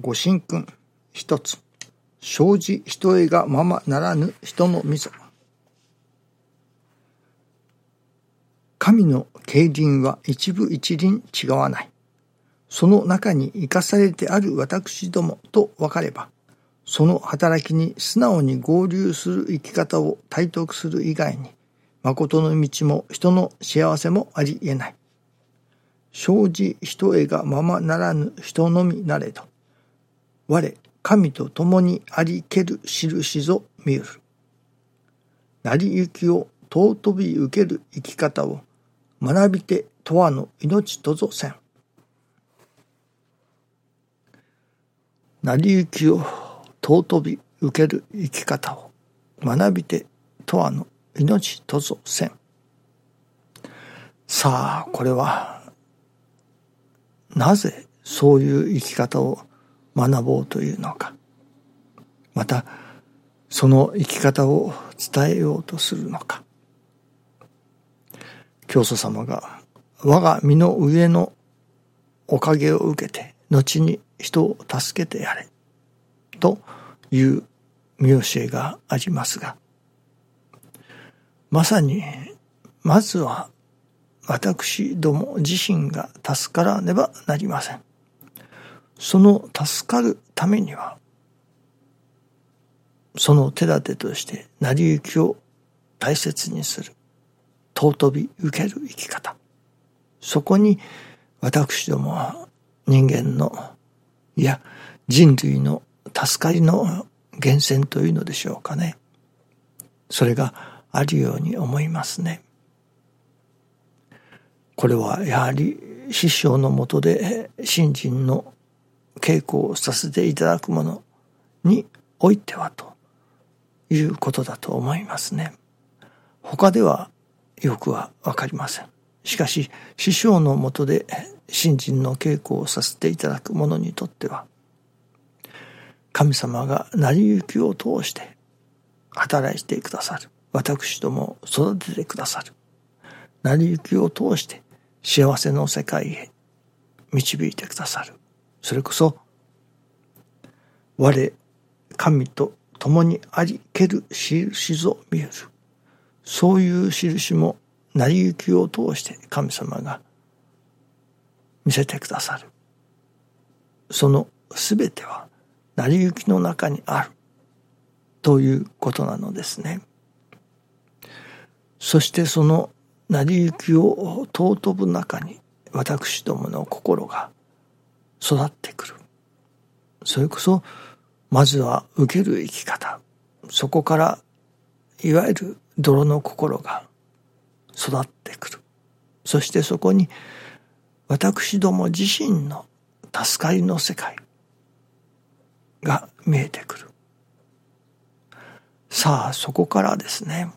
ご神君。一つ。生じ人へがままならぬ人のみそ神の競輪は一部一輪違わない。その中に生かされてある私どもと分かればその働きに素直に合流する生き方を体得する以外に誠の道も人の幸せもありえない。生じ人へがままならぬ人のみなれど我神と共にありける印ぞ見る。成り行きを尊び受ける生き方を学びてとわの命とぞせん。成り行きを尊び受ける生き方を学びてとわの命とぞせん。さあこれはなぜそういう生き方を学ぼうというのかまたその生き方を伝えようとするのか教祖様が我が身の上のおかげを受けて後に人を助けてやれという見教えがありますがまさにまずは私ども自身が助からねばなりません。その助かるためには、その手立てとして成り行きを大切にする、尊び受ける生き方。そこに私どもは人間の、いや人類の助かりの源泉というのでしょうかね。それがあるように思いますね。これはやはり師匠のもとで信心の稽古をさせていただくものにおいてはということだと思いますね。他ではよくはわかりません。しかし師匠のもとで信心の稽古をさせていただく者にとっては神様が成り行きを通して働いてくださる私どもを育ててくださる成り行きを通して幸せの世界へ導いてくださる。それこそ、我、神と共にありける印ぞ見える。そういう印も成り行きを通して神様が見せてくださる。そのすべては成り行きの中にあるということなのですね。そしてその成り行きを尊ぶ中に私どもの心が育ってくる。それこそ、まずは受ける生き方。そこから、いわゆる泥の心が育ってくる。そしてそこに、私ども自身の助かりの世界が見えてくる。さあ、そこからですね、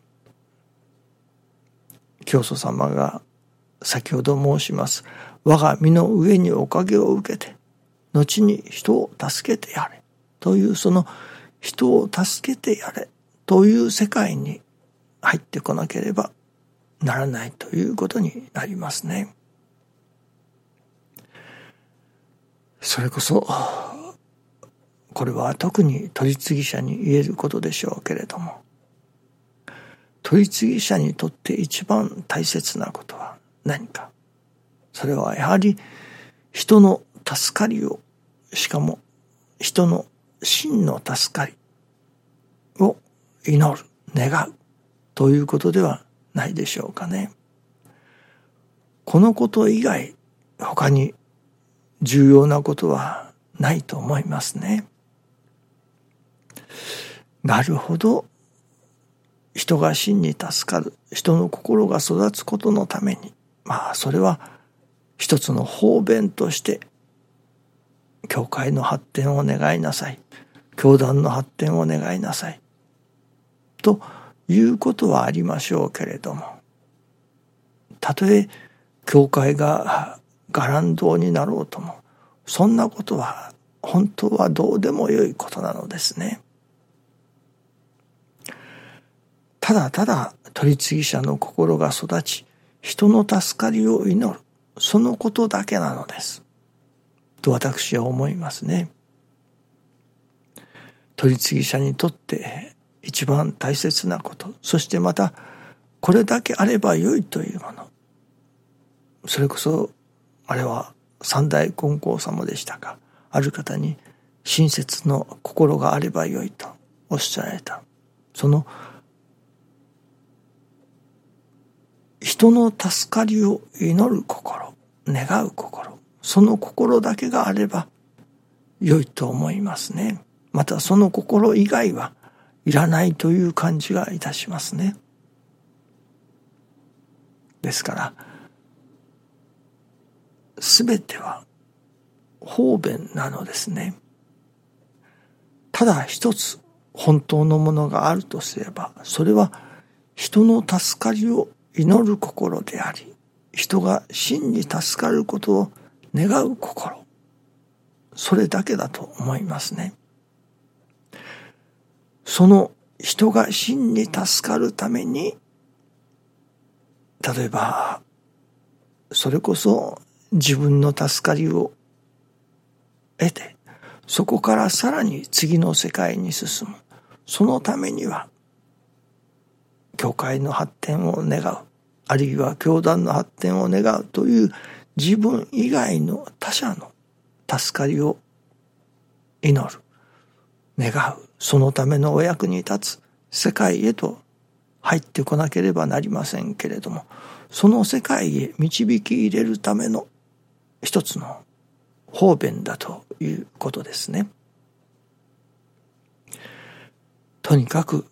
教祖様が先ほど申します。我が身の上におかげを受けて、後に人を助けてやれ。というその人を助けてやれ。という世界に入ってこなければならないということになりますね。それこそ、これは特に取り次ぎ者に言えることでしょうけれども、取り次ぎ者にとって一番大切なことは何かそれはやはり人の助かりをしかも人の真の助かりを祈る願うということではないでしょうかね。このこと以外他に重要なことはないと思いますね。なるほど人が真に助かる人の心が育つことのためにまあそれは一つの方便として教会の発展を願いなさい。教団の発展を願いなさい。ということはありましょうけれども。たとえ教会が伽藍堂になろうともそんなことは本当はどうでもよいことなのですね。ただただ取次者の心が育ち、人の助かりを祈る。そのことだけなのです。と私は思いますね。取り次ぎ者にとって一番大切なことそしてまたこれだけあればよいというものそれこそあれは三大金光様でしたかある方に親切の心があればよいとおっしゃられたその人の助かりを祈る心願う心その心だけがあれば良いと思いますね。またその心以外はいらないという感じがいたしますね。ですから全ては方便なのですね。ただ一つ本当のものがあるとすればそれは人の助かりを祈る心であり人が真に助かることを願う心。それだけだと思いますね。その人が真に助かるために例えばそれこそ自分の助かりを得てそこからさらに次の世界に進む。そのためには教会の発展を願う。あるいは教団の発展を願うという自分以外の他者の助かりを祈る。願う。そのためのお役に立つ世界へと入ってこなければなりませんけれども。その世界へ導き入れるための一つの方便だということですね。とにかく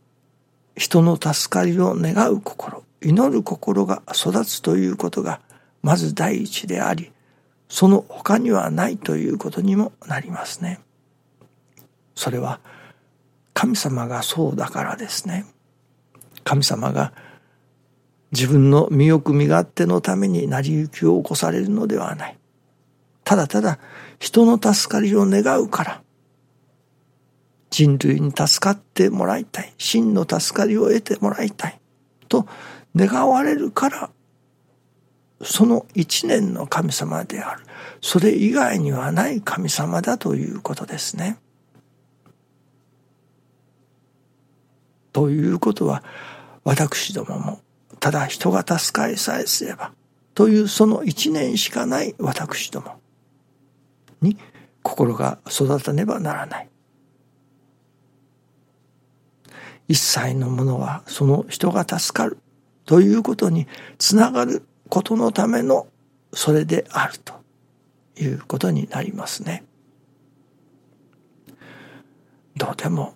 人の助かりを願う心祈る心が育つということがまず第一でありその他にはないということにもなりますね。それは神様がそうだからですね。神様が自分の身欲身勝手のために成り行きを起こされるのではない。ただただ人の助かりを願うから人類に助かってもらいたい真の助かりを得てもらいたいと願われるからその一年の神様であるそれ以外にはない神様だということですね。ということは私どももただ人が助かりさえすればというその一年しかない私どもに心が育たねばならない。一切のものはその人が助かるということにつながることのためのそれであるということになりますね。どうでも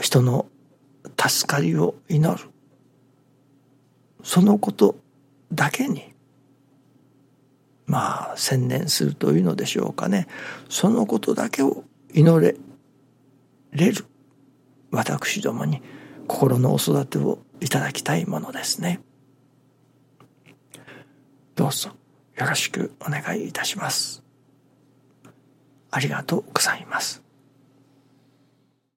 人の助かりを祈る。そのことだけにまあ専念するというのでしょうかね。そのことだけを祈れれる。私どもに心のお育てをいただきたいものですね。どうぞよろしくお願いいたします。ありがとうございます。